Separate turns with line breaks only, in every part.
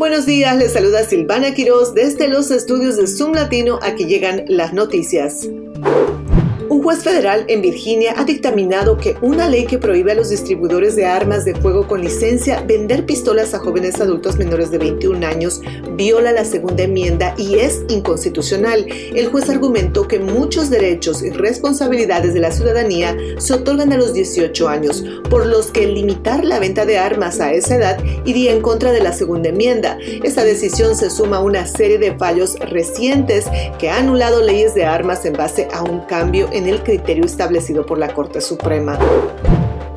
Buenos días, les saluda Silvana Quiroz desde los estudios de Zoom Latino. Aquí llegan las noticias. Un juez federal en Virginia ha dictaminado que una ley que prohíbe a los distribuidores de armas de fuego con licencia vender pistolas a jóvenes adultos menores de 21 años viola la segunda enmienda y es inconstitucional. El juez argumentó que muchos derechos y responsabilidades de la ciudadanía se otorgan a los 18 años, por los que limitar la venta de armas a esa edad iría en contra de la segunda enmienda. Esta decisión se suma a una serie de fallos recientes que ha anulado leyes de armas en base a un cambio en el criterio establecido por la Corte Suprema.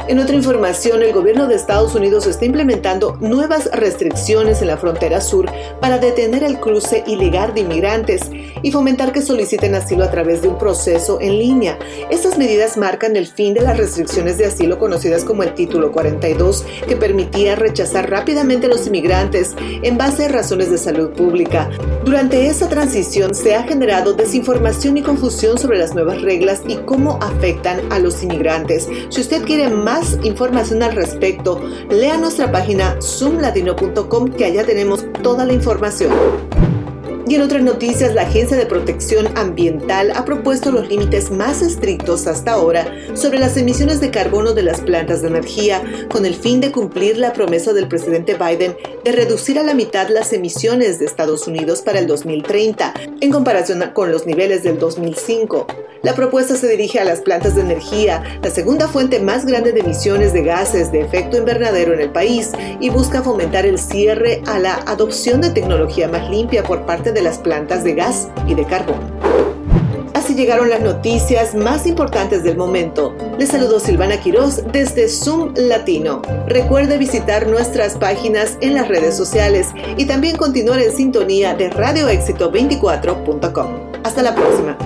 En otra información, el gobierno de Estados Unidos está implementando nuevas restricciones en la frontera sur para detener el cruce ilegal de inmigrantes y fomentar que soliciten asilo a través de un proceso en línea. Estas medidas marcan el fin de las restricciones de asilo conocidas como el Título 42, que permitía rechazar rápidamente a los inmigrantes en base a razones de salud pública. Durante esa transición se ha generado desinformación y confusión sobre las nuevas reglas y cómo afectan a los inmigrantes. Si usted quiere más más información al respecto, lea nuestra página zoomlatino.com que allá tenemos toda la información. Y en otras noticias, la Agencia de Protección Ambiental ha propuesto los límites más estrictos hasta ahora sobre las emisiones de carbono de las plantas de energía, con el fin de cumplir la promesa del presidente Biden de reducir a la mitad las emisiones de Estados Unidos para el 2030, en comparación con los niveles del 2005. La propuesta se dirige a las plantas de energía, la segunda fuente más grande de emisiones de gases de efecto invernadero en el país, y busca fomentar el cierre a la adopción de tecnología más limpia por parte de las plantas de gas y de carbón. Así llegaron las noticias más importantes del momento. Les saludo Silvana Quiroz desde Zoom Latino. Recuerde visitar nuestras páginas en las redes sociales y también continuar en sintonía de radioéxito24.com. Hasta la próxima.